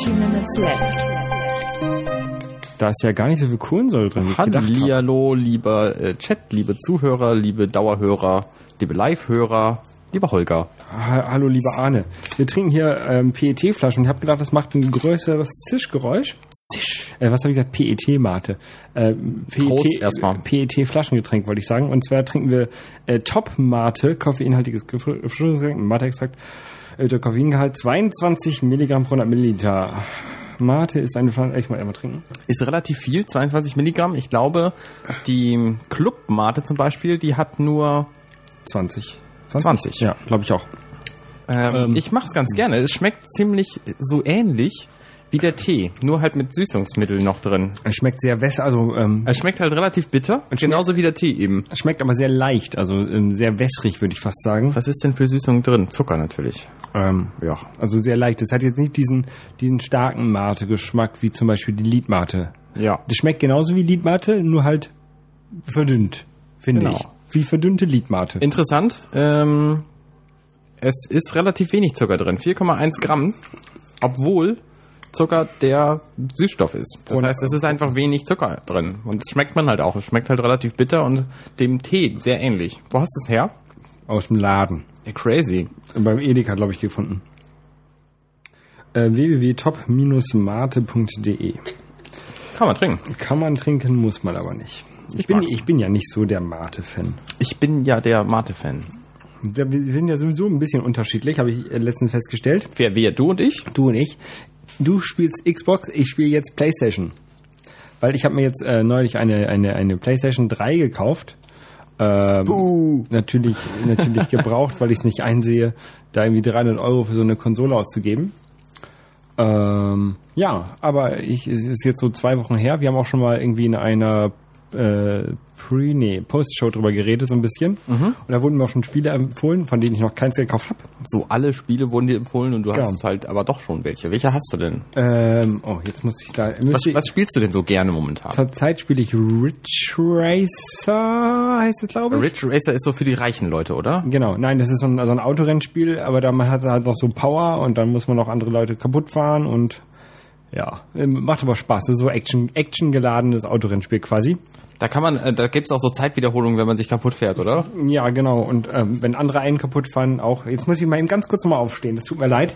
Dirty Minutes Left. Da ist ja gar nicht so viel Kohlensäure drin. Hallihallo, lieber äh, Chat, liebe Zuhörer, liebe Dauerhörer, liebe Live-Hörer, lieber Holger. Ha Hallo, lieber Arne. Wir trinken hier ähm, PET-Flaschen. Ich habe gedacht, das macht ein größeres Zischgeräusch. Zisch. Äh, was habe ich gesagt? PET-Mate. Äh, Prost erstmal. PET-Flaschengetränk, wollte ich sagen. Und zwar trinken wir äh, Top-Mate, koffeinhaltiges Gefrierungsgetränk, Mate-Extrakt. Äh, der Koffeingehalt 22 Milligramm pro 100 Milliliter. Mate ist eine Flasche, ich mal einmal trinken. Ist relativ viel, 22 Milligramm. Ich glaube, die Club-Mate zum Beispiel, die hat nur 20. 20. Ja, glaube ich auch. Ähm, Ähm, ich mach's ganz gerne. Es schmeckt ziemlich so ähnlich wie der Tee, nur halt mit Süßungsmittel noch drin. Es schmeckt sehr wässrig, also ähm, Es schmeckt halt relativ bitter, schmeckt- genauso wie der Tee eben. es schmeckt aber sehr leicht, also ähm, sehr wässrig, würde ich fast sagen. Was ist denn für Süßung drin? Zucker natürlich. Ähm, ja, also sehr leicht. Es hat jetzt nicht diesen, diesen starken Mate-Geschmack wie zum Beispiel die Liedmate. Ja. Das schmeckt genauso wie Liedmate, nur halt verdünnt, finde Genau. ich. Wie verdünnte Liedmate. Interessant. Ähm, es ist relativ wenig Zucker drin, 4,1 Gramm, obwohl Zucker der Süßstoff ist. Das Und- heißt, es ist einfach wenig Zucker drin. Und das schmeckt man halt auch. Es schmeckt halt relativ bitter und dem Tee sehr ähnlich. Wo hast du es her? Aus dem Laden. Ja, crazy. Beim Edeka, glaube ich, gefunden. Äh, www.top-mate.de Kann man trinken. Kann man trinken, muss man aber nicht. Ich, Ich bin, mag's. ich bin ja nicht so der Mate-Fan. Ich bin ja der Mate-Fan. Wir sind ja sowieso ein bisschen unterschiedlich, habe ich äh, letztens festgestellt. Wer, wer, du und ich? Du und ich. Du spielst Xbox, ich spiele jetzt PlayStation. Weil ich habe mir jetzt äh, neulich eine, eine, eine PlayStation 3 gekauft. Ähm, Natürlich, natürlich gebraucht, weil ich es nicht einsehe, da irgendwie 300 Euro für so eine Konsole auszugeben. Ähm, ja, aber ich, es ist jetzt so zwei Wochen her. Wir haben auch schon mal irgendwie in einer äh, Pre, nee, Post-Show drüber geredet, so ein bisschen. Und da wurden mir auch schon Spiele empfohlen, von denen ich noch keins gekauft habe. So, alle Spiele wurden dir empfohlen und du Genau. hast halt aber doch schon welche. Welche hast du denn? Ähm, oh, jetzt muss ich da. Was, was spielst du denn so gerne momentan? Zurzeit spiele ich Ridge Racer, heißt es, glaube ich. Ridge Racer ist so für die reichen Leute, oder? Genau, nein, das ist so ein, so ein Autorennspiel, aber da man hat halt noch so Power und dann muss man noch andere Leute kaputt fahren und ja, ähm, macht aber Spaß. Das ist so Action, Action geladenes Autorennspiel quasi. Da kann man, äh, da gibt's auch so Zeitwiederholungen, wenn man sich kaputt fährt, oder? Ja, genau. Und ähm, wenn andere einen kaputt fahren, auch. Jetzt muss ich mal eben ganz kurz nochmal aufstehen. Das tut mir leid.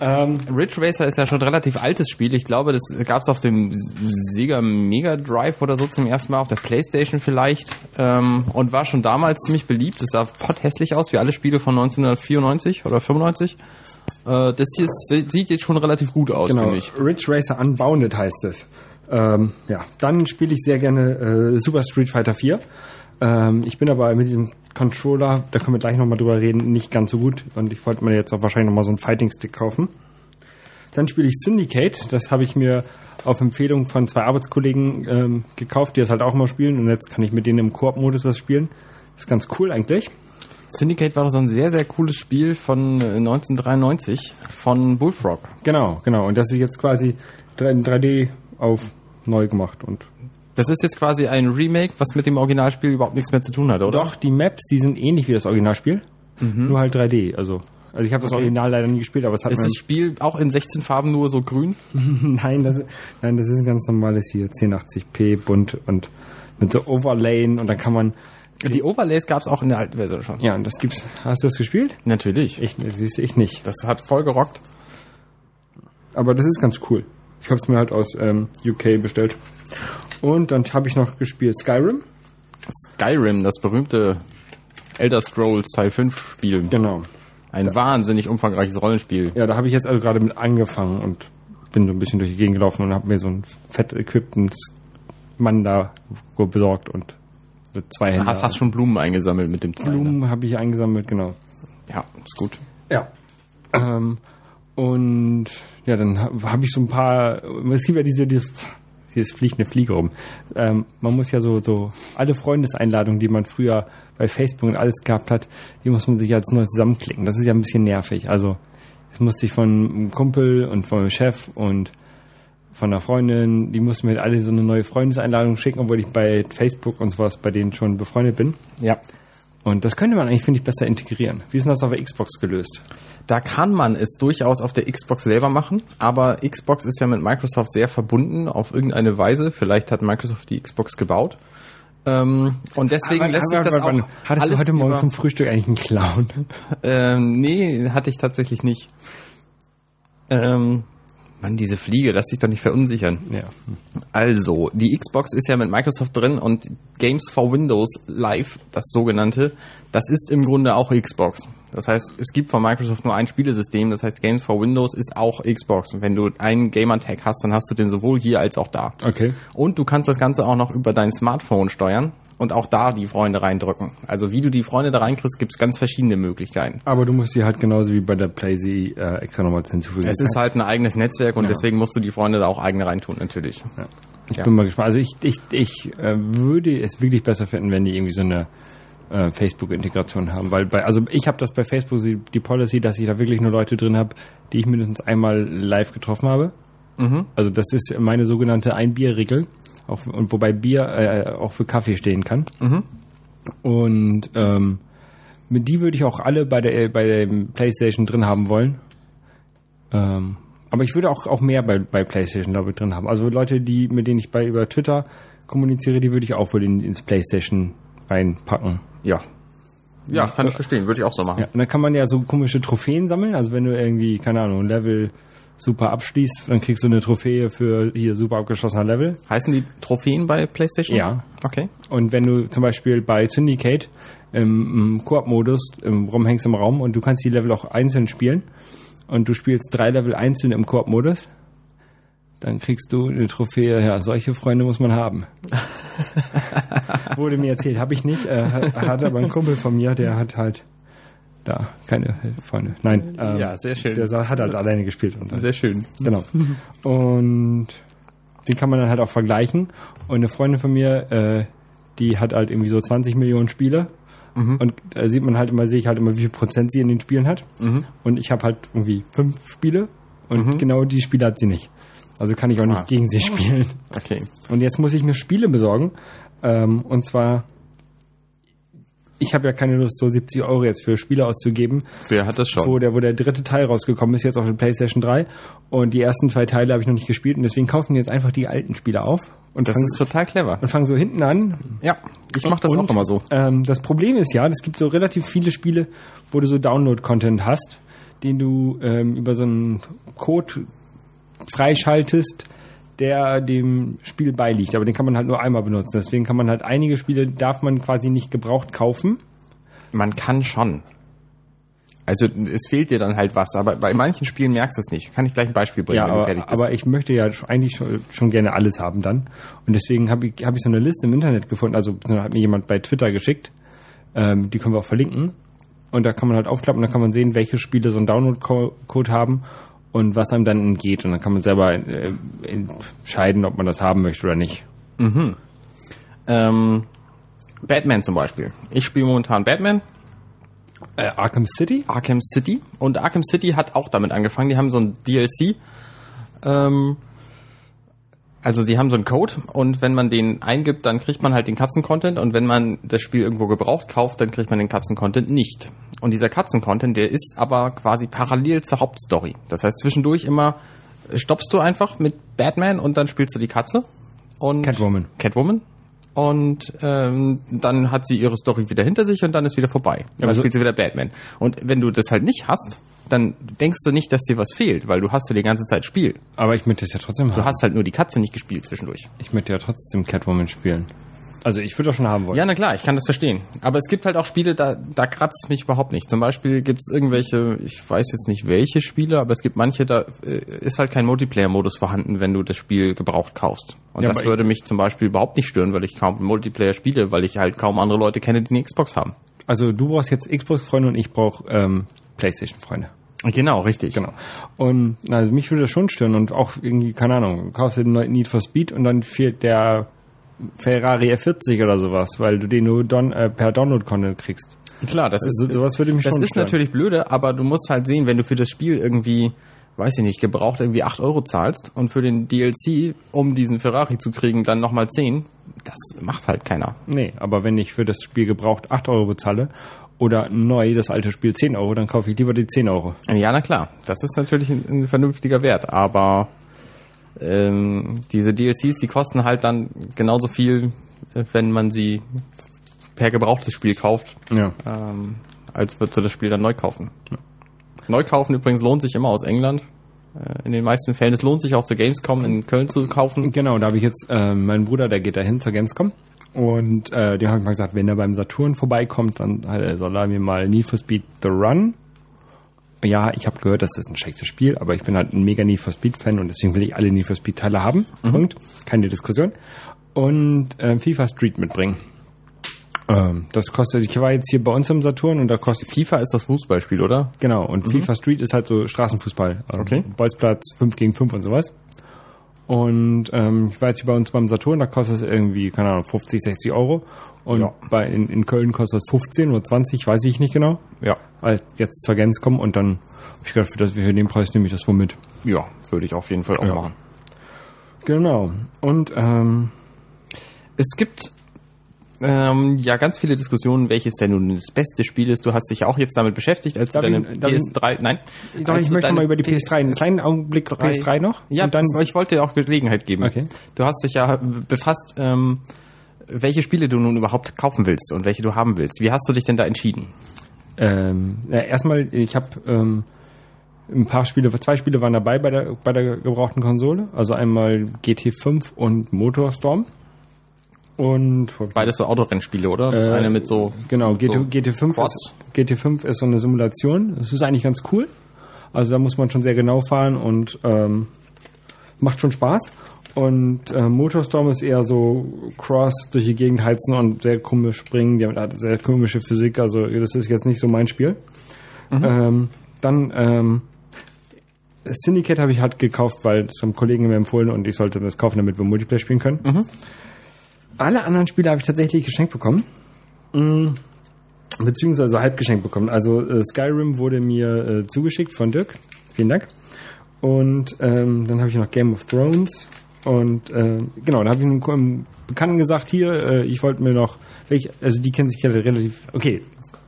Ähm, Ridge Racer ist ja schon ein relativ altes Spiel. Ich glaube, das gab's auf dem Sega Mega Drive oder so zum ersten Mal, auf der Playstation vielleicht. Ähm, und war schon damals ziemlich beliebt. Es sah potthässlich aus, wie alle Spiele von 1994 oder 95. Äh, das hier sieht jetzt schon relativ gut aus, Genau, finde ich. Ridge Racer Unbounded heißt es. Ähm, ja, dann spiele ich sehr gerne äh, Super Street Fighter 4. Ähm, ich bin aber mit diesem Controller, da können wir gleich nochmal drüber reden, nicht ganz so gut. Und ich wollte mir jetzt auch wahrscheinlich nochmal so einen Fighting Stick kaufen. Dann spiele ich Syndicate. Das habe ich mir auf Empfehlung von zwei Arbeitskollegen ähm, gekauft, die das halt auch immer spielen. Und jetzt kann ich mit denen im Koop-Modus das spielen. Das ist ganz cool eigentlich. Syndicate war so ein sehr, sehr cooles Spiel von äh, 1993 von Bullfrog. Genau, genau. Und das ist jetzt quasi 3 in 3D auf neu gemacht. Und Das ist jetzt quasi ein Remake, was mit dem Originalspiel überhaupt nichts mehr zu tun hat, oder? Doch, die Maps, die sind ähnlich wie das Originalspiel, nur halt 3D. Also, also ich habe das Okay. Original leider nie gespielt, aber es hat Ist das Spiel auch in 16 Farben nur so grün? nein, das, nein, das ist ein ganz normales hier, 1080p bunt und mit so Overlayen und dann kann man. Die Overlays gab es auch in der alten Version schon. Ja, und das gibt's. Hast du das gespielt? Natürlich. Ich, das siehst ich nicht. das hat voll gerockt. Aber das ist ganz cool. Ich habe es mir halt aus ähm, UK bestellt. Und dann habe ich noch gespielt Skyrim. Skyrim, das berühmte Elder Scrolls Teil 5 Spiel. Genau. Ein wahnsinnig umfangreiches Rollenspiel. Ja, da habe ich jetzt also gerade mit angefangen und bin so ein bisschen durch die Gegend gelaufen und habe mir so einen fett equipten Mann da besorgt und mit zwei Händen. Hast, hast schon Blumen eingesammelt mit dem Zweiner. Blumen habe ich eingesammelt, genau. Ja, ist gut. Ja. Ähm, und ja, dann habe hab ich so ein paar. Es gibt ja diese, diese hier fliegt eine Fliege rum. Ähm, man muss ja so so alle Freundeseinladungen, die man früher bei Facebook und alles gehabt hat, die muss man sich als neu zusammenklicken. Das ist ja ein bisschen nervig. Also das musste ich von einem Kumpel und von meinem Chef und von einer Freundin, die mussten mir halt alle so eine neue Freundeseinladung schicken, obwohl ich bei Facebook und sowas bei denen schon befreundet bin. Ja. Und das könnte man eigentlich, finde ich, besser integrieren. Wie ist denn das auf der Xbox gelöst? Da kann man es durchaus auf der Xbox selber machen, aber Xbox ist ja mit Microsoft sehr verbunden auf irgendeine Weise. Vielleicht hat Microsoft die Xbox gebaut. Ähm, und deswegen Aber- lässt sich das aber- auch Hattest alles du heute Morgen zum Frühstück eigentlich einen Clown? Ähm, nee, hatte ich tatsächlich nicht. Ähm, Mann, diese Fliege, lass dich doch nicht verunsichern. Ja. Also, die Xbox ist ja mit Microsoft drin und Games for Windows Live, das sogenannte, das ist im Grunde auch Xbox. Das heißt, es gibt von Microsoft nur ein Spielesystem, das heißt Games for Windows ist auch Xbox. Und wenn du einen Gamer-Tag hast, dann hast du den sowohl hier als auch da. Okay. Und du kannst das Ganze auch noch über dein Smartphone steuern und auch da die Freunde reindrücken. Also wie du die Freunde da reinkriegst, gibt es ganz verschiedene Möglichkeiten. Aber du musst sie halt genauso wie bei der PlayZ äh, extra nochmal hinzufügen. Es ist halt ein eigenes Netzwerk und Ja. deswegen musst du die Freunde da auch eigene reintun, natürlich. Ja. Ich Ja. bin mal gespannt. Also ich, ich, ich äh, würde es wirklich besser finden, wenn die irgendwie so eine äh, Facebook-Integration haben, weil bei, also ich habe das bei Facebook die, Policy, dass ich da wirklich nur Leute drin habe, die ich mindestens einmal live getroffen habe. Mhm. Also das ist meine sogenannte Ein-Bier-Regel, auch, und wobei Bier äh, auch für Kaffee stehen kann. Mhm. Und ähm, mit die würde ich auch alle bei der bei der PlayStation drin haben wollen. Ähm, aber ich würde auch auch mehr bei bei PlayStation glaube ich drin haben. Also Leute, die mit denen ich bei über Twitter kommuniziere, die würde ich auch wohl in, ins PlayStation reinpacken. Ja. Ja, kann ich verstehen, würde ich auch so machen. Ja, und dann kann man ja so komische Trophäen sammeln. Also wenn du irgendwie keine Ahnung ein Level super abschließt, dann kriegst du eine Trophäe für hier super abgeschlossener Level. Heißen die Trophäen bei PlayStation? Ja. Okay. Und wenn du zum Beispiel bei Syndicate im, im Koop-Modus rumhängst im Raum und du kannst die Level auch einzeln spielen und du spielst drei Level einzeln im Koop-Modus, dann kriegst du eine Trophäe. Ja, solche Freunde muss man haben. Wurde mir erzählt, habe ich nicht. Äh, hat hat aber ein Kumpel von mir, der hat halt da keine Freunde. Nein, ähm, Ja, sehr schön. Der hat halt alleine gespielt. Und Sehr schön. Genau. Und den kann man dann halt auch vergleichen. Und eine Freundin von mir, äh, die hat halt irgendwie so 20 Millionen Spiele. Mhm. Und da sieht man halt immer, sehe ich halt immer, wie viel Prozent sie in den Spielen hat. Mhm. Und ich habe halt irgendwie fünf Spiele und Mhm. genau die Spiele hat sie nicht. Also kann ich auch nicht Ah. gegen sie spielen. Okay. Und jetzt muss ich mir Spiele besorgen. Ähm, und zwar, ich habe ja keine Lust, so 70 Euro jetzt für Spiele auszugeben, Wer hat das schon? wo der, wo der dritte Teil rausgekommen ist, jetzt auf der PlayStation 3. Und die ersten zwei Teile habe ich noch nicht gespielt. Und deswegen kaufen wir jetzt einfach die alten Spiele auf und das ist total clever. und fangen so hinten an. Ja, ich mache das Und, auch immer so. Ähm, das Problem ist ja, es gibt so relativ viele Spiele, wo du so Download-Content hast, den du ähm, über so einen Code freischaltest, der dem Spiel beiliegt. Aber den kann man halt nur einmal benutzen. Deswegen kann man halt einige Spiele, darf man quasi nicht gebraucht kaufen. Man kann schon. Also es fehlt dir dann halt was, aber bei manchen Spielen merkst du es nicht. Kann ich gleich ein Beispiel bringen, Ja, wenn du aber, fertig bist. aber ich möchte ja eigentlich schon, schon gerne alles haben dann. Und deswegen habe ich, hab ich so eine Liste im Internet gefunden, also hat mir jemand bei Twitter geschickt. Ähm, die können wir auch verlinken. Und da kann man halt aufklappen, da kann man sehen, welche Spiele so einen Download-Code haben und was einem dann entgeht. Und dann kann man selber äh, entscheiden, ob man das haben möchte oder nicht. Mhm. Ähm, Batman zum Beispiel. Ich spiele momentan Batman, Äh, Arkham City? Arkham City. Und Arkham City hat auch damit angefangen. Die haben so ein DLC. Ähm, also sie haben so einen Code und wenn man den eingibt, dann kriegt man halt den Katzen-Content und wenn man das Spiel irgendwo gebraucht kauft, dann kriegt man den Katzen-Content nicht. Und dieser Katzen-Content, der ist aber quasi parallel zur Hauptstory. Das heißt, zwischendurch immer stoppst du einfach mit Batman und dann spielst du die Katze. Und Catwoman. Catwoman. Und ähm, dann hat sie ihre Story wieder hinter sich und dann ist wieder vorbei. Dann also- spielt sie wieder Batman. Und wenn du das halt nicht hast, dann denkst du nicht, dass dir was fehlt, weil du hast ja die ganze Zeit Spiel. Aber ich möchte es ja trotzdem Du haben. hast halt nur die Katze nicht gespielt zwischendurch. Ich möchte ja trotzdem Catwoman spielen. Also ich würde das schon haben wollen. Ja, na klar, ich kann das verstehen. Aber es gibt halt auch Spiele, da, da kratzt es mich überhaupt nicht. Zum Beispiel gibt es irgendwelche, ich weiß jetzt nicht welche Spiele, aber es gibt manche, da äh, ist halt kein Multiplayer-Modus vorhanden, wenn du das Spiel gebraucht kaufst. Und Ja, das würde mich zum Beispiel überhaupt nicht stören, weil ich kaum Multiplayer spiele, weil ich halt kaum andere Leute kenne, die eine Xbox haben. Also du brauchst jetzt Xbox-Freunde und ich brauche ähm, Playstation-Freunde. Genau, richtig. Genau. Und also mich würde das schon stören und auch irgendwie, keine Ahnung, du kaufst den neuen Need for Speed und dann fehlt der Ferrari F40 oder sowas, weil du den nur don, äh, per Download-Content kriegst. Klar, das ist Also, sowas würde mich Das ist stören. natürlich blöde, aber du musst halt sehen, wenn du für das Spiel irgendwie weiß ich nicht, gebraucht irgendwie 8 Euro zahlst und für den DLC, um diesen Ferrari zu kriegen, dann nochmal 10, das macht halt keiner. Nee, aber wenn ich für das Spiel gebraucht 8 Euro bezahle oder neu das alte Spiel 10 Euro, dann kaufe ich lieber die 10 Euro. Ja, na klar, das ist natürlich ein, ein vernünftiger Wert, aber ähm, diese DLCs, die kosten halt dann genauso viel, wenn man sie per gebrauchtes Spiel kauft, Ja. ähm, als würdest du das Spiel dann neu kaufen. Neu kaufen übrigens lohnt sich immer aus England. Äh, in den meisten Fällen. Es lohnt sich auch zur Gamescom in Köln zu kaufen. Genau, da habe ich jetzt äh, meinen Bruder, der geht dahin zur Gamescom. Und äh, dem habe ich mal gesagt, wenn er beim Saturn vorbeikommt, dann äh, soll er mir mal Need for Speed The Run. Ja, ich habe gehört, das ist ein schlechtes Spiel, aber ich bin halt ein mega Need for Speed Fan und deswegen will ich alle Need for Speed Teile haben. Punkt. Keine Diskussion. Und äh, FIFA Street mitbringen. Ähm, das kostet, ich war jetzt hier bei uns im Saturn und da kostet FIFA ist das Fußballspiel, oder? Genau, und FIFA Street ist halt so Straßenfußball. Also Okay. Bolzplatz 5 gegen 5 und sowas. Und ähm, ich war jetzt hier bei uns beim Saturn, da kostet es irgendwie, keine Ahnung, 50, 60 Euro. Und Ja. bei, in, in Köln kostet es 15 oder 20, weiß ich nicht genau. Ja. Weil jetzt zur Gamescom und dann hab ich gedacht, für, das, den Preis nehme ich das wohl mit. Ja, würde ich auf jeden Fall auch Ja. machen. Genau. Und ähm, Es gibt ähm, ja ganz viele Diskussionen, welches denn nun das beste Spiel ist. Du hast dich ja auch jetzt damit beschäftigt, als Darf du deine ich- darf ich- PS3, nein. doch, ich möchte mal über die P- PS3, einen kleinen Augenblick drei- PS3 noch. Ja, und dann ich wollte dir auch Gelegenheit geben. Okay. Du hast dich ja befasst, ähm, welche Spiele du nun überhaupt kaufen willst und welche du haben willst. Wie hast du dich denn da entschieden? Ähm, ja, erstmal, ich habe ähm, ein paar Spiele, zwei Spiele waren dabei bei der, bei der gebrauchten Konsole. Also einmal GT5 und Motorstorm. Und Beides so Autorennspiele, oder? Das Äh, eine mit so genau, GT, so GT5 Quads. ist, GT5 ist so eine Simulation. Das ist eigentlich ganz cool. Also da muss man schon sehr genau fahren und ähm, macht schon Spaß. Und äh, Motorstorm ist eher so Cross durch die Gegend heizen und sehr komisch springen. Die haben sehr komische Physik. Also das ist jetzt nicht so mein Spiel. Ähm, dann ähm, Syndicate habe ich halt gekauft, weil es vom Kollegen mir empfohlen und ich sollte das kaufen, damit wir Multiplayer spielen können. Mhm. Alle anderen Spiele habe ich tatsächlich geschenkt bekommen. Mm, Beziehungsweise halb geschenkt bekommen. Also äh, Skyrim wurde mir äh, zugeschickt von Dirk. Vielen Dank. Und ähm, dann habe ich noch Game of Thrones. Und äh, genau, da habe ich einem, Bekannten gesagt, hier, äh, ich wollte mir noch, welch, also die kennen sich ja relativ, okay,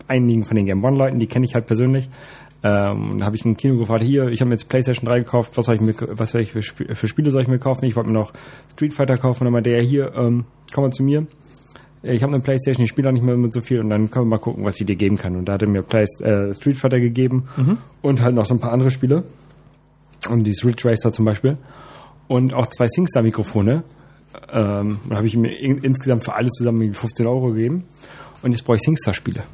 einigen von den Game One-Leuten, die kenne ich halt persönlich. Ähm, und da habe ich ein Kino gefragt, hier, ich habe mir jetzt PlayStation 3 gekauft, was soll ich mir, was soll ich für, Sp- für Spiele soll ich mir kaufen? Ich wollte mir noch Street Fighter kaufen. Und dann meinte er, hier, ähm, komm mal zu mir. Ich habe eine Playstation, ich spiele auch nicht mehr mit so viel und dann können wir mal gucken, was ich dir geben kann. Und da hat er mir Play äh, Street Fighter gegeben und halt noch so ein paar andere Spiele. Und die Ridge Racer zum Beispiel. Und auch zwei SingStar-Mikrofone. Ähm, da habe ich mir in, insgesamt für alles zusammen irgendwie 15 Euro gegeben. Und jetzt brauche ich SingStar-Spiele.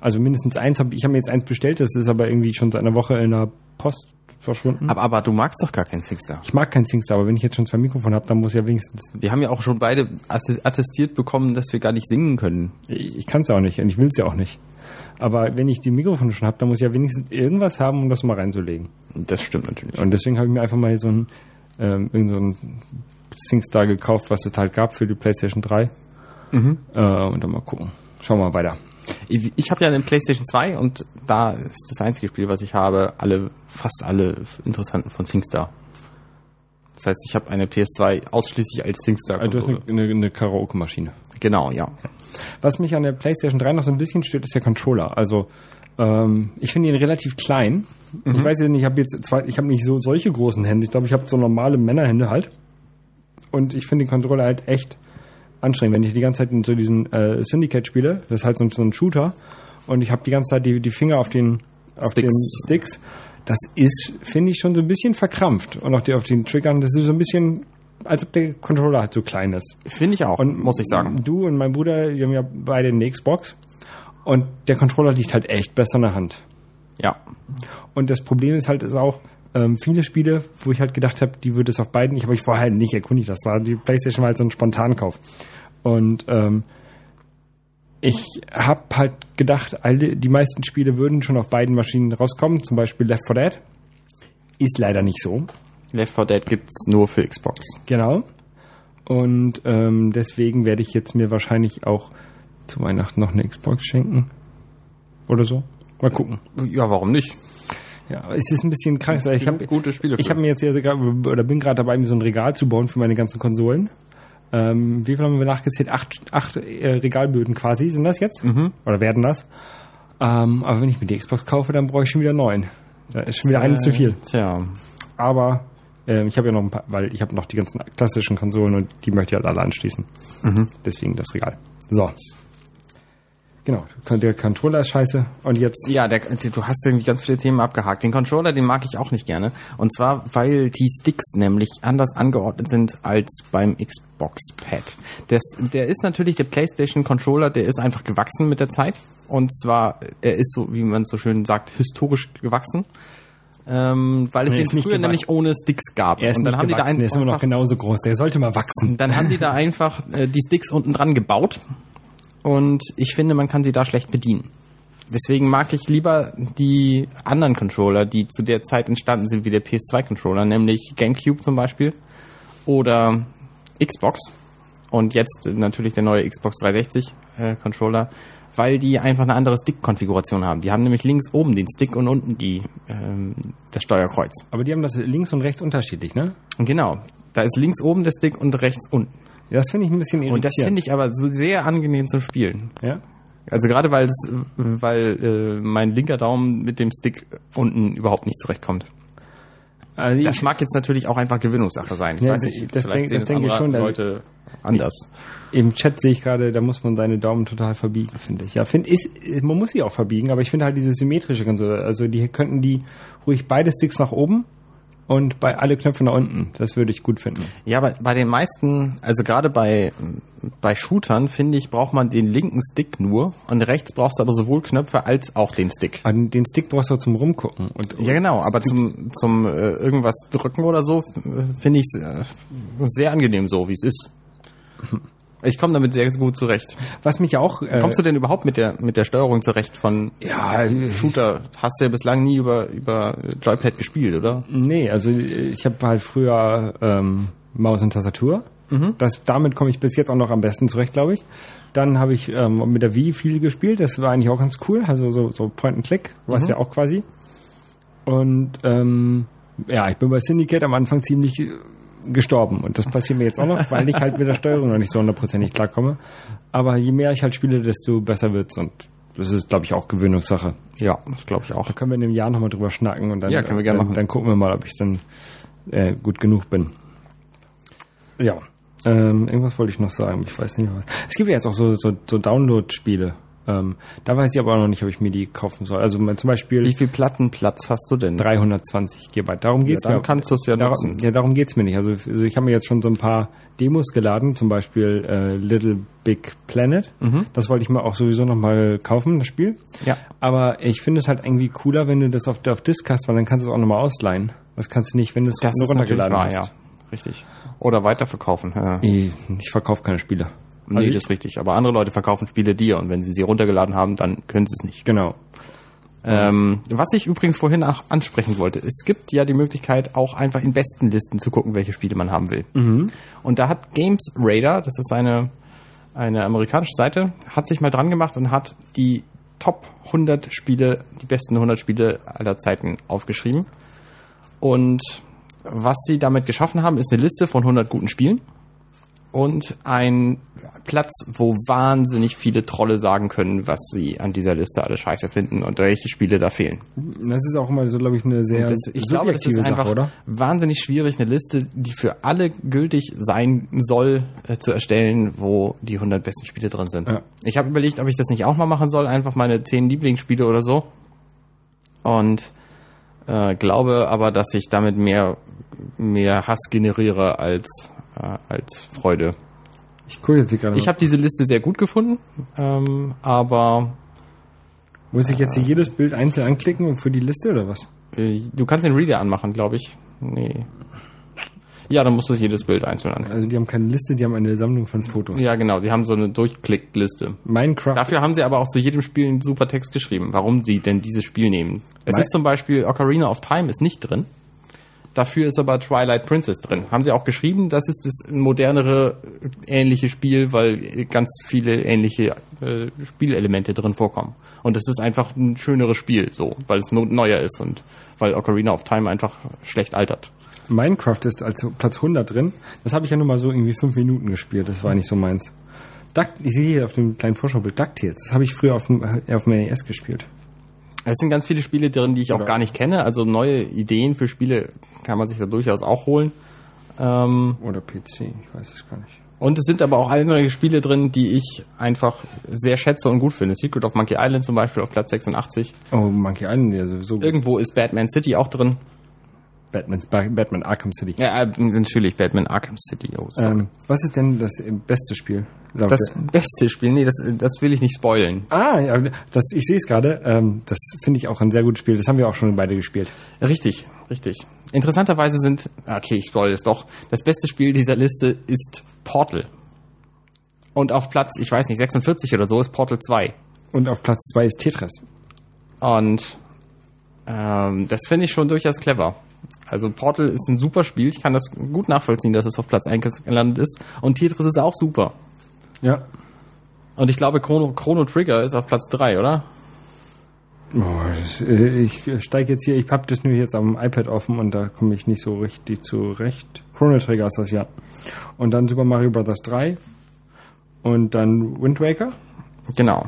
Also mindestens eins habe ich habe mir jetzt eins bestellt, das ist aber irgendwie schon seit einer Woche in der Post verschwunden. Aber, aber du magst doch gar keinen Singstar. Ich mag kein SingStar, aber wenn ich jetzt schon zwei Mikrofone habe, dann muss ja wenigstens. Wir haben ja auch schon beide attestiert bekommen, dass wir gar nicht singen können. Ich, ich kann es auch nicht und ich will es ja auch nicht. Aber wenn ich die Mikrofone schon habe, dann muss ich ja wenigstens irgendwas haben, um das mal reinzulegen. Das stimmt natürlich. Und deswegen habe ich mir einfach mal so ein, ähm, irgend so ein SingStar gekauft, was es halt gab für die PlayStation 3. Mhm. Äh, und dann mal gucken. Schauen wir mal weiter. Ich, ich habe ja eine PlayStation 2 und da ist das einzige Spiel, was ich habe, alle, fast alle interessanten von SingStar. Das heißt, ich habe eine PS2 ausschließlich als SingStar. Also du hast eine, eine, eine Karaoke-Maschine. genau, ja. Was mich an der PlayStation 3 noch so ein bisschen stört, ist der Controller. Also ähm, ich finde ihn relativ klein. Ich weiß ja nicht, ich habe jetzt zwei, ich habe nicht so solche großen Hände. Ich glaube, ich habe so normale Männerhände halt. Und ich finde den Controller halt echt anstrengend, wenn ich die ganze Zeit in so diesen äh, Syndicate spiele. Das ist halt so, ein- so ein Shooter. Und ich habe die ganze Zeit die, die Finger auf den auf Sticks. den Sticks. Das ist, finde ich, schon so ein bisschen verkrampft. Und auch die auf den Triggern, das ist so ein bisschen, als ob der Controller halt so klein ist. Finde ich auch, Und muss ich sagen. Du und mein Bruder, die haben ja beide eine Xbox. Und der Controller liegt halt echt besser in der Hand. Ja. Und das Problem ist halt ist auch, ähm, viele Spiele, wo ich halt gedacht habe, die würde es auf beiden, ich habe ich vorher halt nicht erkundigt. Das war die PlayStation war halt so ein Spontankauf. Und ähm, ich habe halt gedacht, alle, die meisten Spiele würden schon auf beiden Maschinen rauskommen, zum Beispiel Left 4 Dead. Ist leider nicht so. Left 4 Dead gibt's nur für Xbox. Genau. Und ähm, deswegen werde ich jetzt mir wahrscheinlich auch zu Weihnachten noch eine Xbox schenken. Oder so. Mal gucken. Ja, warum nicht? Ja, es ist ein bisschen krass. Ich habe gute Spiele. Ich habe mir jetzt sogar, oder bin gerade dabei, mir so ein Regal zu bauen für meine ganzen Konsolen. Ähm, wie viel haben wir nachgezählt? Acht, acht äh, Regalböden quasi sind das jetzt? Mhm. Oder werden das? Ähm, aber wenn ich mir die Xbox kaufe, dann brauche ich schon wieder neun. Da ist schon wieder eine zu viel. Tja. Aber äh, ich habe ja noch ein paar, weil ich habe noch die ganzen klassischen Konsolen und die möchte ich halt alle anschließen. Mhm. Deswegen das Regal. So. Genau, der Controller ist scheiße. Und jetzt Ja, der, du hast irgendwie ganz viele Themen abgehakt. Den Controller, den mag ich auch nicht gerne. Und zwar, weil die Sticks nämlich anders angeordnet sind als beim Xbox-Pad. Das, der ist natürlich der PlayStation-Controller, der ist einfach gewachsen mit der Zeit. Und zwar, er ist so, wie man so schön sagt, historisch gewachsen. Ähm, weil es Nee, den früher gewachsen. nämlich ohne Sticks gab. er ist und dann haben die da gewachsen, der ist immer noch genauso groß. Der sollte mal wachsen. dann haben die da einfach äh, die Sticks unten dran gebaut. Und ich finde, man kann sie da schlecht bedienen. Deswegen mag ich lieber die anderen Controller, die zu der Zeit entstanden sind, wie der PS2-Controller, nämlich GameCube zum Beispiel oder Xbox und jetzt natürlich der neue Xbox 360-Controller, weil die einfach eine andere Stick-Konfiguration haben. Die haben nämlich links oben den Stick und unten die, ähm, das Steuerkreuz. Aber die haben das links und rechts unterschiedlich, ne? Genau, da ist links oben der Stick und rechts unten. Ja, das finde ich ein bisschen irritierend. Und das finde ich aber so sehr angenehm zum Spielen. Ja? Also gerade weil es, weil äh, mein linker Daumen mit dem Stick unten überhaupt nicht zurechtkommt. Also Das mag jetzt natürlich auch einfach Gewöhnungssache sein. Ich Ja, weiß nicht, das vielleicht denk- sehen das denke ich schon, dass- Leute anders. Im Chat sehe ich gerade, da muss man seine Daumen total verbiegen, finde ich. Ja, finde ist, man muss sie auch verbiegen, aber ich finde halt diese symmetrische Konsole, also die könnten die ruhig beide Sticks nach oben und bei alle Knöpfe nach unten. Das würde ich gut finden. Ja, aber bei den meisten, also gerade bei, bei Shootern, finde ich, braucht man den linken Stick nur und rechts brauchst du aber sowohl Knöpfe als auch den Stick. Aber den Stick brauchst du zum Rumgucken. Und, Ja, genau, aber zum, zum äh, irgendwas drücken oder so äh, finde ich es äh, sehr angenehm so, wie es ist. Ich komme damit sehr gut zurecht. Was mich auch... Äh, Kommst du denn überhaupt mit der mit der Steuerung zurecht von Ja, Shooter? Hast du ja bislang nie über über Joypad gespielt, oder? Nee, also ich habe halt früher ähm, Maus und Tastatur. Mhm. Das, damit komme ich bis jetzt auch noch am besten zurecht, glaube ich. Dann habe ich ähm, mit der Wii viel gespielt. Das war eigentlich auch ganz cool. Also so, so Point-and-Click, was Mhm. ja auch quasi. Und ähm, ja, ich bin bei Syndicate am Anfang ziemlich gestorben. Und das passiert mir jetzt auch noch, weil ich halt mit der Steuerung noch nicht so hundertprozentig klarkomme. Aber je mehr ich halt spiele, desto besser wird's. Und das ist, glaube ich, auch Gewöhnungssache. Ja, das glaube ich auch. Da können wir in einem Jahr nochmal drüber schnacken und dann, Ja, können wir gerne dann, machen. dann gucken wir mal, ob ich dann äh, gut genug bin. Ja. Ähm, irgendwas wollte ich noch sagen, ich weiß nicht was. Es gibt ja jetzt auch so, so, so Download-Spiele. Ähm, da weiß ich aber auch noch nicht, ob ich mir die kaufen soll. Also zum Beispiel Wie viel Plattenplatz hast du denn? 320 GB. Darum geht's ja, dann mir. kannst du es ja darum, nutzen. ja, darum geht's mir nicht. Also, also ich habe mir jetzt schon so ein paar Demos geladen, zum Beispiel äh, Little Big Planet. Mhm. Das wollte ich mir auch sowieso noch mal kaufen, das Spiel. Ja. Aber ich finde es halt irgendwie cooler, wenn du das auf, auf Disk hast, weil dann kannst du es auch nochmal ausleihen. Das kannst du nicht, wenn du es nur runtergeladen wahr, hast. ja. Richtig. Oder weiterverkaufen. Ja. Ich, ich verkaufe keine Spiele. Nee, Also das ist richtig. Aber andere Leute verkaufen Spiele dir und wenn sie sie runtergeladen haben, dann können sie es nicht. Genau. Ähm, was ich übrigens vorhin auch ansprechen wollte, es gibt ja die Möglichkeit, auch einfach in besten Listen zu gucken, welche Spiele man haben will. Mhm. Und da hat Games Radar, das ist eine, eine amerikanische Seite, hat sich mal dran gemacht und hat die Top 100 Spiele, die besten 100 Spiele aller Zeiten aufgeschrieben. Und was sie damit geschaffen haben, ist eine Liste von 100 guten Spielen und ein Platz, wo wahnsinnig viele Trolle sagen können, was sie an dieser Liste alle scheiße finden und welche Spiele da fehlen. Das ist auch immer so, glaube ich, eine sehr Das, ich glaube, das ist einfach Sache, oder? wahnsinnig schwierig, eine Liste, die für alle gültig sein soll, äh, zu erstellen, wo die 100 besten Spiele drin sind. Ja. Ich habe überlegt, ob ich das nicht auch mal machen soll, einfach meine 10 Lieblingsspiele oder so. Und äh, glaube aber, dass ich damit mehr, mehr Hass generiere als, äh, als Freude. Ich gucke jetzt hier gerade. Ich habe diese Liste sehr gut gefunden, ähm, aber Muss ich jetzt hier jedes Bild einzeln anklicken für die Liste oder was? äh, du kannst den Reader anmachen, glaube ich. Nee. Ja, dann musst du jedes Bild einzeln an. Also die haben keine Liste, die haben eine Sammlung von Fotos. Ja, genau. Sie haben so eine Durchklickliste. Minecraft. Dafür haben sie aber auch zu jedem Spiel einen super Text geschrieben, warum sie denn dieses Spiel nehmen. Es ist zum Beispiel Ocarina of Time ist nicht drin. Dafür ist aber Twilight Princess drin. Haben sie auch geschrieben, das ist das modernere, äh, ähnliche Spiel, weil ganz viele ähnliche äh, Spielelemente drin vorkommen. Und das ist einfach ein schöneres Spiel, so, weil es neuer ist und weil Ocarina of Time einfach schlecht altert. Minecraft ist als Platz 100 drin. Das habe ich ja nur mal so irgendwie fünf Minuten gespielt. Das war nicht so meins. Duck, ich sehe hier auf dem kleinen Vorschaubild DuckTales. Das habe ich früher auf dem, äh, auf dem NES gespielt. Es sind ganz viele Spiele drin, die ich auch Oder- gar nicht kenne. Also neue Ideen für Spiele kann man sich da durchaus auch holen. Ähm, Oder PC, ich weiß es gar nicht. und es sind aber auch andere Spiele drin, die ich einfach sehr schätze und gut finde. Secret of Monkey Island zum Beispiel auf Platz 86. Oh, Monkey Island, ja sowieso. gut. Irgendwo ist Batman City auch drin. Batman's, Batman Arkham City. Ja, äh, natürlich Batman Arkham City. Oh. Ähm, was ist denn das äh, beste Spiel? das beste Spiel, nee, das, das will ich nicht spoilen. Ah, ja, das, ich sehe es gerade. Ähm, das finde ich auch ein sehr gutes Spiel. Das haben wir auch schon beide gespielt. Richtig, richtig. Interessanterweise sind, okay, ich spoil es doch, das beste Spiel dieser Liste ist Portal. Und auf Platz, ich weiß nicht, 46 oder so ist Portal 2. Und auf Platz zwei ist Tetris. Und ähm, das finde ich schon durchaus clever. Also Portal ist ein super Spiel, ich kann das gut nachvollziehen, dass es auf Platz 1 gelandet ist. Und Tetris ist auch super. Ja. Und ich glaube, Chrono, Chrono Trigger ist auf Platz 3, oder? Oh, ich steige jetzt hier, ich habe das nur jetzt am iPad offen und da komme ich nicht so richtig zurecht. Chrono Trigger ist das ja. Und dann Super Mario Bros. 3 und dann Wind Waker Genau.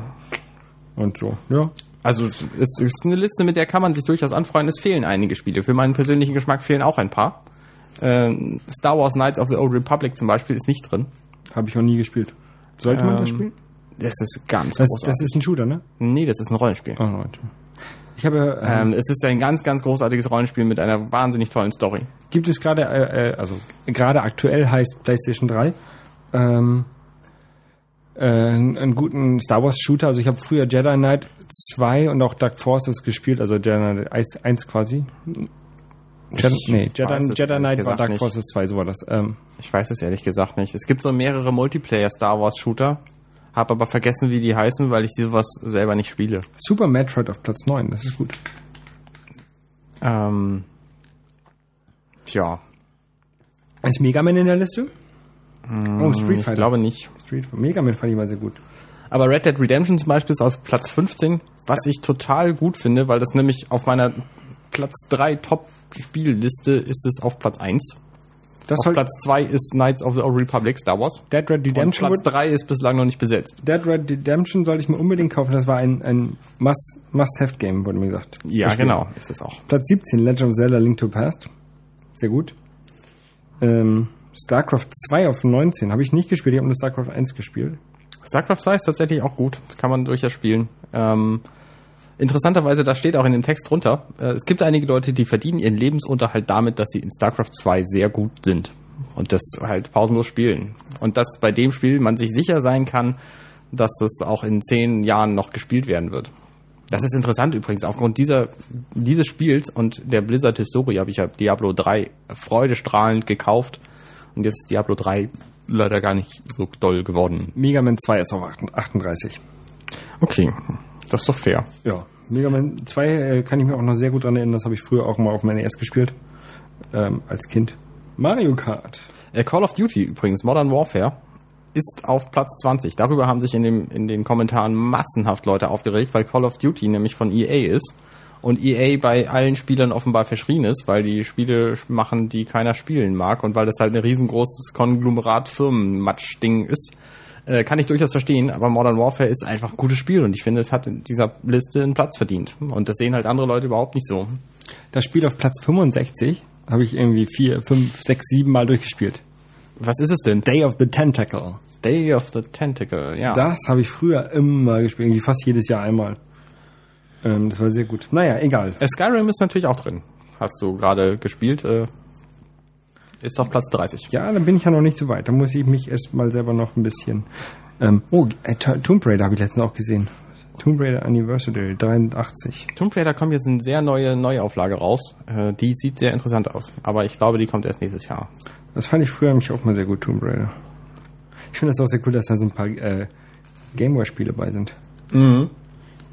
und so. Ja. Also es ist eine Liste, mit der kann man sich durchaus anfreuen. Es fehlen einige Spiele. Für meinen persönlichen Geschmack fehlen auch ein paar. Ähm, Star Wars Knights of the Old Republic zum Beispiel ist nicht drin. Habe ich auch nie gespielt. Sollte man das Ähm, spielen? Das ist ganz Das, großartig. das ist ein Shooter, ne? nee, das ist ein Rollenspiel. Oh, Leute. Ich habe, ähm, Ähm, es ist ein ganz, ganz großartiges Rollenspiel mit einer wahnsinnig tollen Story. gibt es gerade, äh, äh, also gerade aktuell heißt PlayStation 3, ähm, äh, einen einen guten Star Wars Shooter. Also ich habe früher Jedi Knight 2 und auch Dark Forces gespielt, also Jedi Knight 1, 1 quasi. Jedi, nee, Jedi, Jedi Knight war Dark nicht. Forces 2, so war das. Ähm, Ich weiß es ehrlich gesagt nicht. Es gibt so mehrere Multiplayer Star Wars Shooter, habe aber vergessen, wie die heißen, weil ich sowas selber nicht spiele. Super Metroid auf Platz 9, das ist gut. Ähm, tja, Ist Mega Man in der Liste? Oh, Street ich Fighter. glaube nicht. Street. Mega Man fand ich mal sehr gut. Aber Red Dead Redemption zum Beispiel ist auf Platz 15, was ich total gut finde, weil das nämlich auf meiner Platz 3 Top-Spielliste ist es auf Platz 1. Das Auf Platz 2 ist Knights of the Old Republic, Star Wars. Dead Red Und Redemption Platz 3 ist bislang noch nicht besetzt. Dead Red Redemption sollte ich mir unbedingt kaufen. Das war ein, ein Must- Must-Have-Game, wurde mir gesagt. Ja, genau, ist es auch. Platz 17, Legend of Zelda Link to Past. Sehr gut. Ähm, StarCraft 2 auf 19. Habe ich nicht gespielt, ich habe nur StarCraft 1 gespielt. StarCraft 2 ist tatsächlich auch gut. Kann man durchaus spielen. Ähm, interessanterweise, da steht auch in dem Text drunter, äh, es gibt einige Leute, die verdienen ihren Lebensunterhalt damit, dass sie in StarCraft 2 sehr gut sind. Und das halt pausenlos spielen. Und dass bei dem Spiel man sich sicher sein kann, dass das auch in zehn Jahren noch gespielt werden wird. Das ist interessant übrigens. Aufgrund dieser, dieses Spiels und der Blizzard-Historie habe ich ja Diablo 3 freudestrahlend gekauft. Und jetzt ist Diablo 3 leider gar nicht so doll geworden. Mega Man 2 ist auf 38. Okay, das ist doch fair. Ja. Mega Man 2 äh, kann ich mir auch noch sehr gut dran erinnern. Das habe ich früher auch mal auf meinem NES gespielt. Ähm, als Kind. Mario Kart. Äh, Call of Duty übrigens, Modern Warfare, ist auf Platz 20. Darüber haben sich in, dem, in den Kommentaren massenhaft Leute aufgeregt, weil Call of Duty nämlich von EA ist und EA bei allen Spielern offenbar verschrien ist, weil die Spiele machen, die keiner spielen mag und weil das halt ein riesengroßes Konglomerat Firmenmatsch-Ding ist. Äh, kann ich durchaus verstehen, aber Modern Warfare ist einfach ein gutes Spiel und ich finde, es hat in dieser Liste einen Platz verdient. Und das sehen halt andere Leute überhaupt nicht so. Das Spiel auf Platz 65 habe ich irgendwie vier, fünf, sechs, sieben Mal durchgespielt. Was ist es denn? Day of the Tentacle. Day of the Tentacle, ja. Das habe ich früher immer gespielt, irgendwie fast jedes Jahr einmal. Ähm, das war sehr gut. Naja, egal. Äh, Skyrim ist natürlich auch drin. Hast du gerade gespielt. Äh, ist auf Platz 30. Ja, dann bin ich ja noch nicht so weit. Da muss ich mich erst mal selber noch ein bisschen. Ähm, oh, äh, To- Tomb Raider habe ich letztens auch gesehen. Tomb Raider Anniversary 83. Tomb Raider kommt jetzt eine sehr neue Neuauflage raus. Äh, die sieht sehr interessant aus. Aber ich glaube, die kommt erst nächstes Jahr. Das fand ich früher nämlich auch mal sehr gut, Tomb Raider. Ich finde das auch sehr cool, dass da so ein paar äh, Gameboy-Spiele bei sind. Mhm.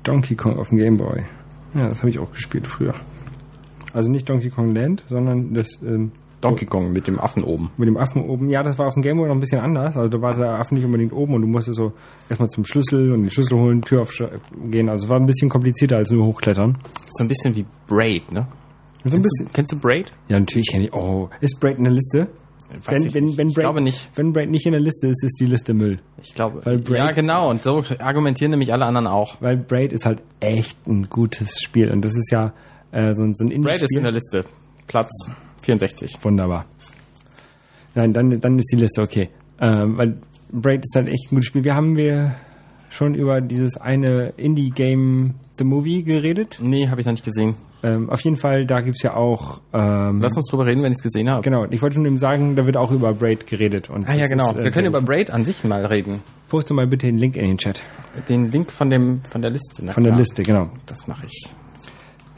Donkey Kong auf dem Gameboy. Ja, das habe ich auch gespielt früher. Also nicht Donkey Kong Land, sondern das ähm, Donkey Kong mit dem Affen oben. mit dem Affen oben. Ja, das war auf dem Gameboy noch ein bisschen anders. Also da war der Affe nicht unbedingt oben und du musstest so erstmal zum Schlüssel und den Schlüssel holen, Tür aufgehen. Also es war ein bisschen komplizierter als nur hochklettern. So ein bisschen wie Braid, ne? So ein Kennst, bisschen. du, kennst du Braid? Ja, natürlich kenne ich. Oh, ist Braid in der Liste? Wenn, ich wenn, wenn glaube nicht. Wenn Braid nicht in der Liste ist, ist die Liste Müll. Ich glaube. Weil Braid- ja, genau. Und so argumentieren nämlich alle anderen auch. Weil Braid ist halt echt ein gutes Spiel. Und das ist ja äh, so, ein- so ein. Braid ist in der Liste. Platz 64. Wunderbar. Nein, dann, dann ist die Liste okay. Ähm, weil Braid ist halt echt ein gutes Spiel. Wir haben wir schon über dieses eine Indie-Game The Movie geredet. Nee, habe ich noch nicht gesehen. Ähm, auf jeden Fall, da gibt's ja auch. Ähm, Lass uns drüber reden, wenn ich es gesehen habe. genau, ich wollte nur eben sagen, da wird auch über Braid geredet. Und Ah ja, genau. ist, äh, Wir können über Braid an sich mal reden. Poste mal bitte den Link in den Chat. Den Link von dem von der Liste. na Von der klar. Liste, genau. Das mache ich.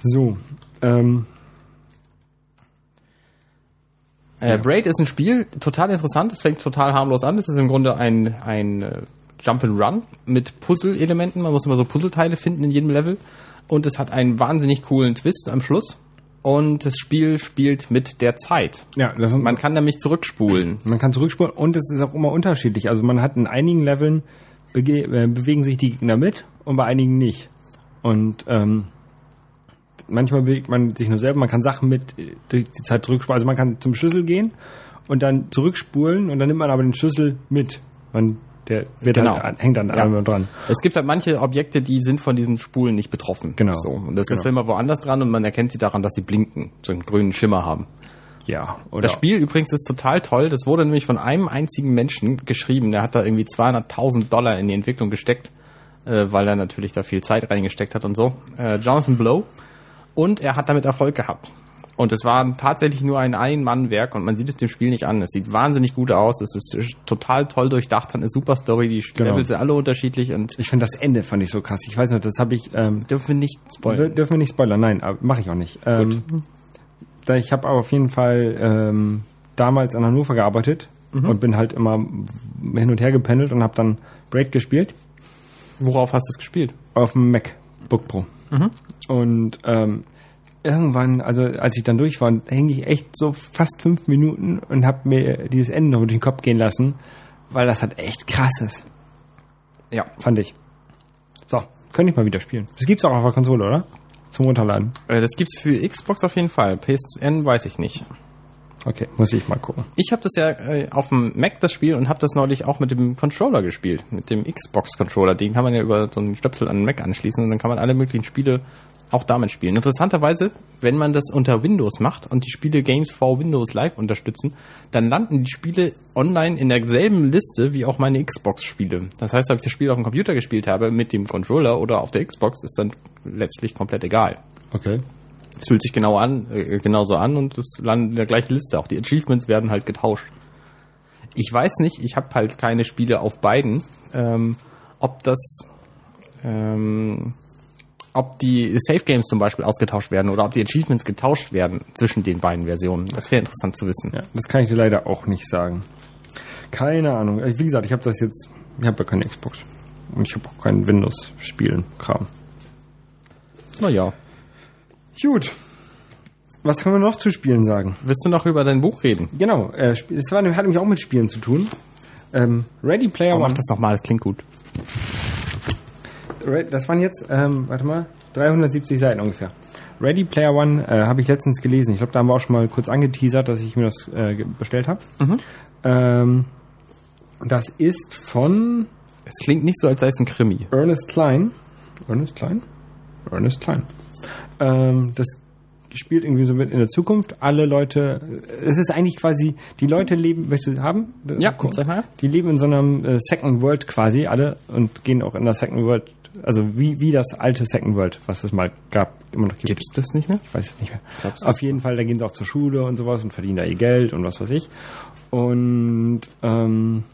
So. Ähm, Äh, Braid ist ein Spiel, total interessant. Es fängt total harmlos an. Es ist im Grunde ein, ein äh, Jump-and-Run mit Puzzle-Elementen. Man muss immer so Puzzleteile finden in jedem Level. Und es hat einen wahnsinnig coolen Twist am Schluss. Und das Spiel spielt mit der Zeit. ja, Man kann nämlich zurückspulen. Man kann zurückspulen und es ist auch immer unterschiedlich. Also man hat in einigen Leveln bege äh, bewegen sich die Gegner mit und bei einigen nicht. Und ähm, manchmal bewegt man sich nur selber, man kann Sachen mit äh, durch die Zeit zurückspulen. Also man kann zum Schlüssel gehen und dann zurückspulen und dann nimmt man aber den Schlüssel mit. Man, der wird Genau. halt, an- hängt dann Ja. einmal dran. Es gibt halt manche Objekte, die sind von diesen Spulen nicht betroffen. Genau. So. Und das ist Genau. immer woanders dran und man erkennt sie daran, dass sie blinken, so einen grünen Schimmer haben. Ja. Oder Das Spiel übrigens ist total toll. Das wurde nämlich von einem einzigen Menschen geschrieben. Der hat da irgendwie 200.000 Dollar in die Entwicklung gesteckt, äh, weil er natürlich da viel Zeit reingesteckt hat und so. Äh, Jonathan Blow. Und er hat damit Erfolg gehabt. Und es war tatsächlich nur ein Ein-Mann-Werk und man sieht es dem Spiel nicht an. Es sieht wahnsinnig gut aus. Es ist total toll durchdacht, hat eine super Story. Die Genau. Level sind alle unterschiedlich und ich finde das Ende fand ich so krass. Ich weiß noch, das habe ich ähm, dürfen wir nicht spoilern. Dürfen wir nicht spoilern, nein, mache ich auch nicht. Ähm, da ich habe auf jeden Fall ähm, damals in Hannover gearbeitet und bin halt immer hin und her gependelt und habe dann Braid gespielt Worauf hast du es gespielt? auf dem MacBook Pro. Und ähm, irgendwann, also als ich dann durch war, hing ich echt so fast fünf Minuten und habe mir dieses Ende noch durch den Kopf gehen lassen, weil das halt echt krass ist, Ja. fand ich. So, könnte ich mal wieder spielen. Das gibt's auch auf der Konsole, oder? Zum Runterladen. Äh, Das gibt's für Xbox auf jeden Fall. PSN weiß ich nicht. Okay, muss ich mal gucken. Ich habe das ja äh, auf dem Mac das Spiel und habe das neulich auch mit dem Controller gespielt, mit dem Xbox Controller. Den kann man ja über so einen Stöpsel an den Mac anschließen und dann kann man alle möglichen Spiele auch damit spielen. Interessanterweise, wenn man das unter Windows macht und die Spiele Games for Windows Live unterstützen, dann landen die Spiele online in derselben Liste wie auch meine Xbox-Spiele. Das heißt, ob ich das Spiel auf dem Computer gespielt habe mit dem Controller oder auf der Xbox, ist dann letztlich komplett egal. Okay. Es fühlt sich genau an, äh, genauso an und es landet in der gleichen Liste. Auch die Achievements werden halt getauscht. Ich weiß nicht, ich habe halt keine Spiele auf beiden, ähm, ob das, ähm, ob die Safe Games zum Beispiel ausgetauscht werden oder ob die Achievements getauscht werden zwischen den beiden Versionen. Das wäre interessant zu wissen. Ja, das kann ich dir leider auch nicht sagen. Keine Ahnung. Wie gesagt, ich habe das jetzt. Ich habe ja keine Xbox. Und ich habe auch keinen Windows-Spielen-Kram. Naja. Gut. Was können wir noch zu Spielen sagen? Willst du noch über dein Buch reden? Genau, äh, es war, hat nämlich auch mit Spielen zu tun. Ähm, Ready Player Oh, One. mach das nochmal, das klingt gut. Das waren jetzt, ähm, warte mal, 370 Seiten ungefähr. Ready Player One äh, habe ich letztens gelesen. Ich glaube, da haben wir auch schon mal kurz angeteasert, dass ich mir das äh, bestellt habe. Mhm. Ähm, das ist von Es klingt nicht so, als sei es ein Krimi. Ernest Klein. Ernest Klein? Ernest Klein. Ähm, das spielt irgendwie so mit in der Zukunft. Alle Leute, es ist eigentlich quasi, die Leute leben, möchtest du haben? Ja, sag mal. Die leben in so einem äh, Second World quasi, alle, und gehen auch in der Second World, also wie, wie das alte Second World, was es mal gab, immer noch gibt. Gibt's das nicht mehr? Ich weiß es nicht mehr. Glaubst? Auf jeden Fall, da gehen sie auch zur Schule und sowas und verdienen da ihr Geld und was weiß ich. Und ähm,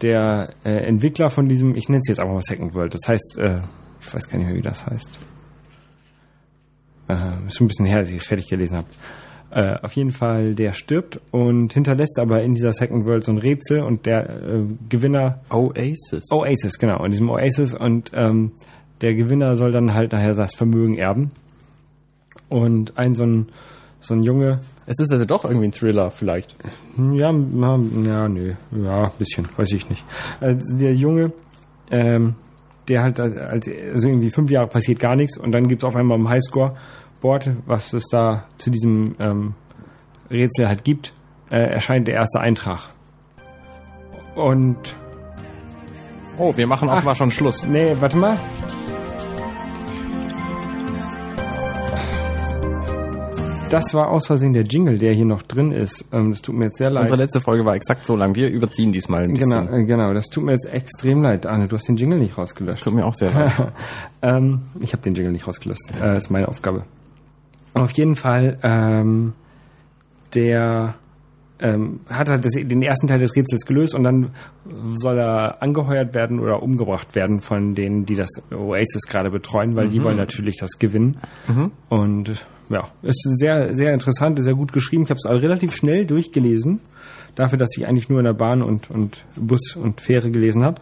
der äh, Entwickler von diesem, ich nenne es jetzt einfach mal Second World, das heißt, äh, ich weiß gar nicht mehr, wie das heißt. Äh, ist schon ein bisschen her, dass ich es fertig gelesen habe. Äh, auf jeden Fall, der stirbt und hinterlässt aber in dieser Second World so ein Rätsel und der äh, Gewinner Oasis. Oasis, genau, in diesem Oasis und ähm, der Gewinner soll dann halt nachher das Vermögen erben. Und ein so ein, so ein Junge, Es ist also doch irgendwie ein Thriller vielleicht. ja, na, ja, nö, ja, ein bisschen, weiß ich nicht. Also der Junge, ähm, der halt als, also irgendwie fünf Jahre passiert gar nichts und dann gibt's auf einmal einen Highscore Board, was es da zu diesem ähm, Rätsel halt gibt, äh, erscheint der erste Eintrag. Und Oh, wir machen auch Ach. mal schon Schluss. nee, warte mal. Das war aus Versehen der Jingle, der hier noch drin ist. Ähm, das tut mir jetzt sehr leid. Unsere letzte Folge war exakt so lang. Wir überziehen diesmal ein bisschen. Genau, genau, das tut mir jetzt extrem leid, Arne. Du hast den Jingle nicht rausgelöscht. Tut mir auch sehr leid. ähm, ich habe den Jingle nicht rausgelöst. Äh, ist meine Aufgabe. Auf jeden Fall, ähm, der ähm, hat halt das, den ersten Teil des Rätsels gelöst und dann soll er angeheuert werden oder umgebracht werden von denen, die das Oasis gerade betreuen, weil die wollen natürlich das gewinnen. Und ja, ist sehr, sehr interessant, sehr gut geschrieben. Ich habe es relativ schnell durchgelesen, dafür, dass ich eigentlich nur in der Bahn und, und Bus und Fähre gelesen habe.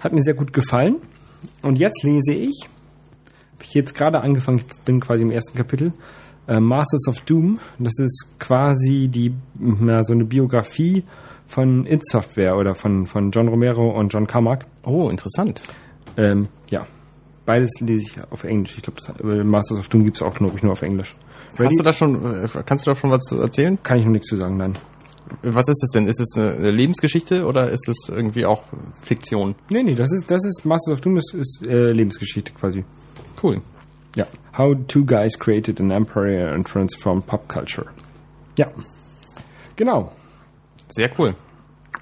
Hat mir sehr gut gefallen. Und jetzt lese ich jetzt gerade angefangen, ich bin quasi im ersten Kapitel, äh, Masters of Doom. Das ist quasi die, na, so eine Biografie von id Software oder von, von John Romero und John Carmack. Oh, interessant. Ähm, ja, beides lese ich auf Englisch. Ich glaube, Masters of Doom gibt es auch, glaube ich, nur auf Englisch. Hast du da schon, äh, kannst du da schon was zu erzählen? Kann ich noch nichts zu sagen, nein. Was ist das denn? Ist es eine Lebensgeschichte oder ist es irgendwie auch Fiktion? Nee, nee, das ist, das ist Masters of Doom, das ist äh, Lebensgeschichte quasi. Cool. Ja. How two guys created an empire and transformed pop culture. Ja. Genau. Sehr cool.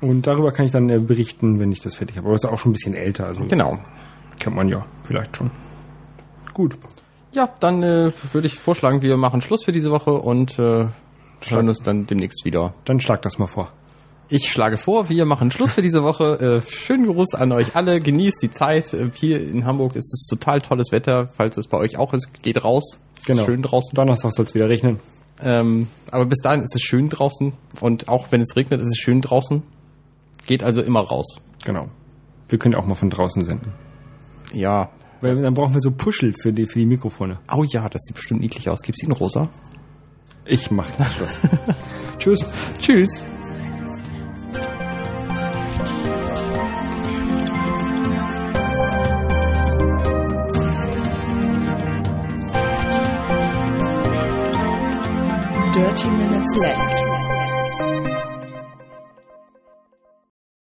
Und darüber kann ich dann äh, berichten, wenn ich das fertig habe. Aber das ist auch schon ein bisschen älter, also Genau. kennt man ja vielleicht schon. Gut. Ja, dann äh, würde ich vorschlagen, wir machen Schluss für diese Woche und äh, hören uns dann demnächst wieder. Dann schlag das mal vor. Ich schlage vor, wir machen Schluss für diese Woche. Äh, schönen Gruß an euch alle. Genießt die Zeit. Äh, hier in Hamburg ist es total tolles Wetter. Falls es bei euch auch ist, geht raus. Genau. Schön draußen. Donnerstag soll es wieder regnen. Ähm, aber bis dahin ist es schön draußen. Und auch wenn es regnet, ist es schön draußen. Geht also immer raus. Genau. Wir können auch mal von draußen senden. Ja. Weil dann brauchen wir so Puschel für die, für die Mikrofone. Oh ja, das sieht bestimmt niedlich aus. Gibt's ihn rosa? Ich mach das Schluss. Tschüss. Tschüss. Left.